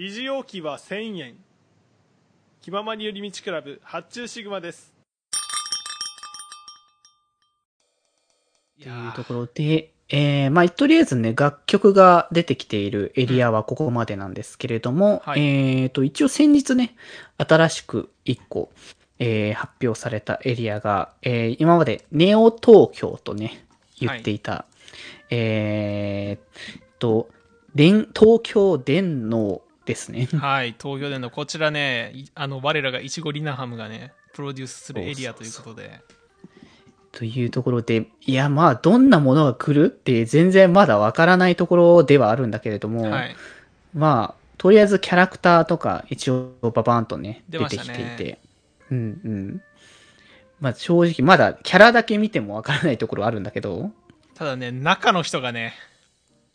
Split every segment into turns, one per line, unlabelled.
肘置きは1000円。気ままに寄り道クラブ発注シグマです。
というところで、えー、まあ、とりあえずね、楽曲が出てきているエリアはここまでなんですけれども、
はい。
えーと、一応先日ね、新しく1個、えー発表されたエリアが、えー今までネオ東京とね、言っていた、えーと、電東京電脳ですね。
はい東京でのこちらねいあの我らがいちごリナハムがねプロデュースするエリアということで
というところで、いや、まあ、どんなものが来るって全然まだわからないところではあるんだけれども、
はい
まあ、とりあえずキャラクターとか一応ババーンとね、出てきていて。うんうん。まあ正直まだキャラだけ見てもわからないところあるんだけど、
ただね中の人がね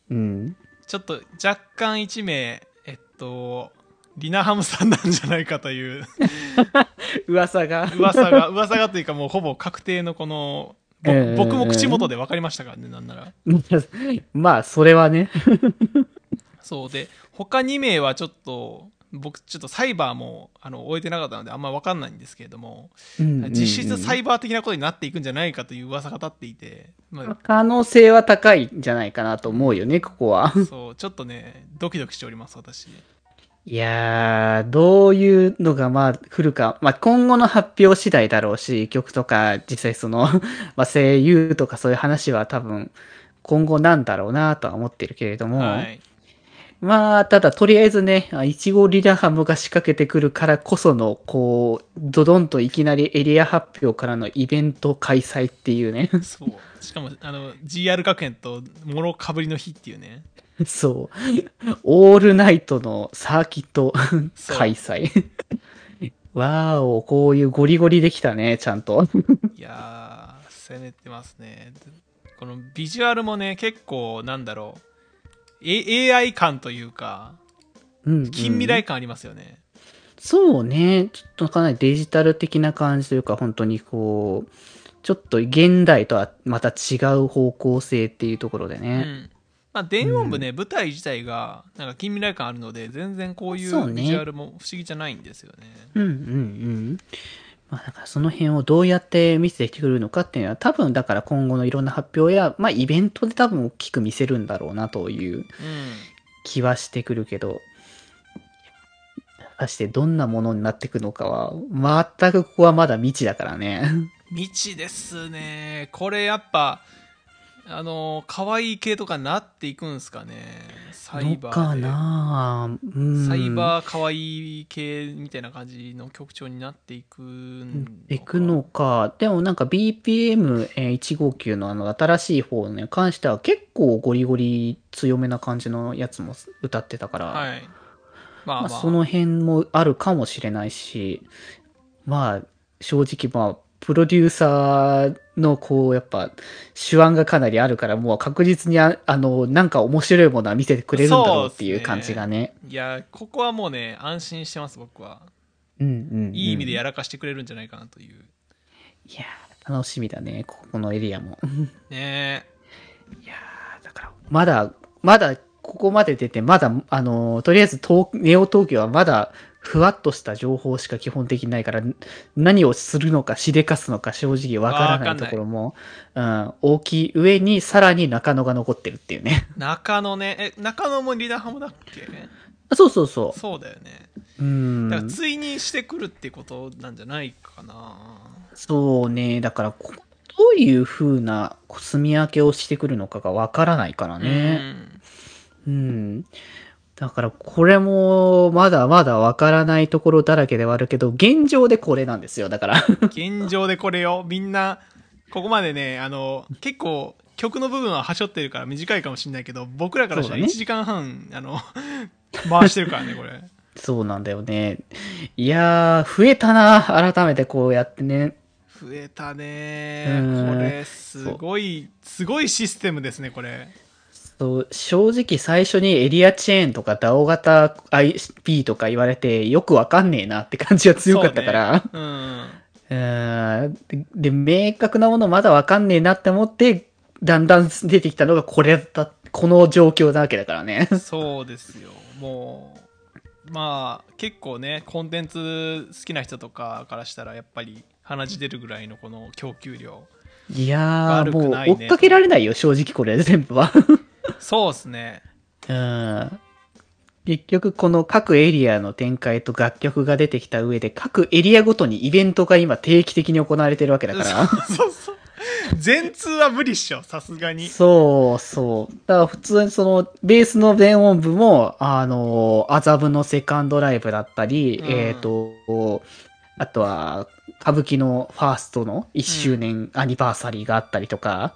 うん。
ちょっと若干1名とリナハムさんなんじゃないかという
噂が。
噂が噂がというかもうほぼ確定のこのぼ
うんうんうん
僕も口元で分かりましたからねなんなら
まあ、それはね。
そうで他2名はちょっと僕ちょっとサイバーもあの終えてなかったのであんま分かんないんですけれども、実質サ
イ
イバー的なことになっていくんじゃないかという噂が立っていて、まあ、
可能性は高いんじゃないかなと思うよね、ここは。
そうちょっとねドキドキしております私
いやー、どういうのがまあ来るか、まあ今後の発表次第だろうし、曲とか実際その、まあ声優とかそういう話は多分今後なんだろうなとは思ってるけれども、
はい。
まあただとりあえずね、あいちごリラハムが仕掛けてくるからこその、こう、ドドンといきなりエリア発表からのイベント開催っていうね。
そうしかもあの GR 学園ともろかぶりの日っていうね
そう。オールナイトのサーキット開催。わーお、こういうゴリゴリできたね、ちゃんと。
いやー攻めてますねこのビジュアルもね結構なんだろう、A、AI 感というか
うんうん
近未来感ありますよね、
そうね。ちょっとかなりデジタル的な感じというか、本当にこう、ちょっと現代とはまた違う方向性っていうところで
う
ね。
んまあ、電音部ね、舞台自体がなんか近未来感あるので全然こうい
そうね
うビジュアルも不思議じゃないんですよね
うんうんうん。まあだからその辺をどうやって見せてくれるのかっていうのは多分だから今後のいろんな発表や、まあイベントで多分大きく見せるんだろうなという
うん
気はしてくるけど、果たしてどんなものになっていくのかは、全くここはまだ未知だからね。
未知ですねこれやっぱあの可愛い系とかになっていくんすかね。サイバーで。
な。うん。
サイバー可愛い系みたいな感じの曲調になっていくんのか。
いくのか。でもなんか BPM159 のあの新しい方に関しては結構ゴリゴリ強めな感じのやつも歌ってたから、
はい。まあまあ、
まあその辺もあるかもしれないし、まあ正直まあプロデューサーのこうやっぱ手腕がかなりあるからもう確実にああのなんか面白いものは見せてくれるんだろうっていう感じがね。
いやここはもうね安心してます僕は
うんうんうん
いい意味でやらかしてくれるんじゃないかなという
いやー楽しみだね、ここのエリアも。
ね
いやーだから、まだ、まだ、ここまで出て、まだ、あのーとりあえず東、ネオ東京はまだ、ふわっとした情報しか基本的にないから、何をするのか、しでかすのか、正直わからないところも、うん、大きい上に、さらに中野が残ってるっていうね。
中野ねえ中野もリーダーハムだっけ？
そうそうそ
そうだよね
う。うん。
だから追認してくるってことなんじゃないかな
そうね。だから、こどういう風な住み分けをしてくるのかがわからないからね。うん。だからこれもまだまだわからないところだらけではあるけど、現状でこれなんですよ。だから。
う ん現状でこれよみんなここまでねあの結構曲の部分ははしょってるから短いかもしれないけど僕らからしたら1
そうだね
時間半、あの 回してるからねこれ
そうなんだよね。いやー、増えたな。改めてこうやってね。
増えたね
うん
これすごいすごいシステムですねこれ
そう正直最初にエリアチェーンとか DAO 型 IP とか言われてよくわかんねえなって感じが強かったから。
そうねうん
うんでで、明確なものまだわかんねえなって思って、だんだん出てきたのがこれだった、この状況なわけだからね。
そうですよもうまあ結構ねコンテンツ好きな人とかからしたらやっぱり鼻血出るぐらいのこの供給量
いやー、もう追っかけられないよ、正直これ全部は。
そうっすね。
うん。結局この各エリアの展開と楽曲が出てきた上で、各エリアごとにイベントが今定期的に行われてるわけだから。
そうそう。全通は無理っしょさすがに。
そうそう。だから普通にその、ベースの電音部も、あの、麻布のセカンドライブだったり、
うん。
えっ、と、あとは、歌舞伎のファーストの1周年アニバーサリーがあったりとか、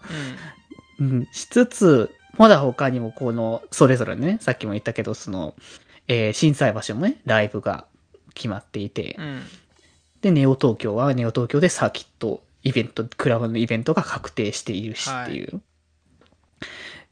うん、しつつ、まだ他にもこの、それぞれね、さっきも言ったけど、その、えー震災橋もね、ライブが決まっていて、
うん、うん、
で、ネオ東京はネオ東京でサーキット、イベント、クラブのイベントが確定しているしっていう。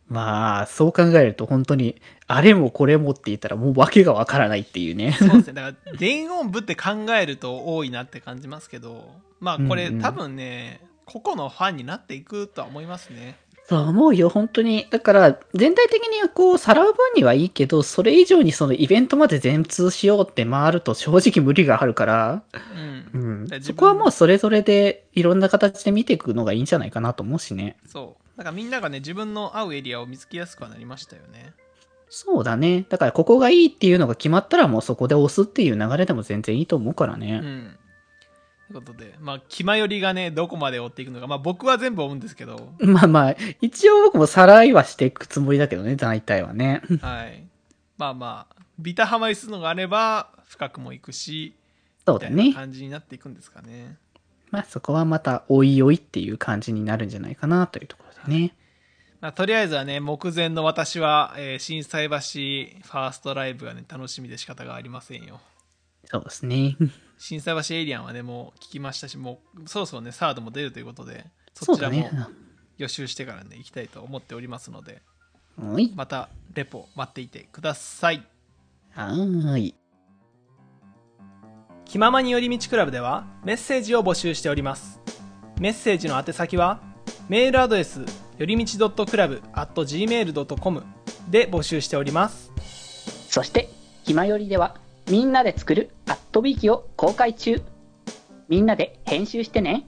まあ、そう考えると本当に、あれもこれもって言ったらもう訳がわからないっていうね。
そうですね。だから電音部って考えると多いなって感じますけどまあこれ、
うんうん。
多分ね個々のファンになっていくとは思いますね
そう思うよ、本当に。だから、全体的にこう、さらう分にはいいけど、それ以上にそのイベントまで全通しようって回ると正直無理があるから、
うん
うんそこはもうそれぞれでいろんな形で見ていくのがいいんじゃないかなと思うしね。
そうだからみんながね自分の合うエリアを見つけやすくはなりましたよね
そうだね。だからここがいいっていうのが決まったらもうそこで押すっていう流れでも全然いいと思うから
う
ね。
んということでまあ気まよりがねどこまで追っていくのかまあ僕は全部追うんですけど
まあまあ、一応僕もさらいはしていくつもりだけどね、大体はね。
はいまあまあビタハマりするのがあれば深くもいくし
そうだね。
感じになっていくんですかね
まあそこはまたおいおいっていう感じになるんじゃないかなというところでね。
まあ、とりあえずはね目前の私は、えー、震災橋ファーストライブがね楽しみで仕方がありませんよ
そうですね。
震災橋エイリアンはねもう聞きましたしもうそろそろねサードも出るということで
そ
ちらも。予習してからね行きたいと思っておりますので
はい。
またレポ待っていてください
はーい。
気ままに寄り道クラブではメッセージを募集しておりますメッセージの宛先はメールアドレスよりみち .club.gmail.com で募集しております
そして、ひまよりでは、みんなで作るアットビーキを公開中。みんなで編集してね。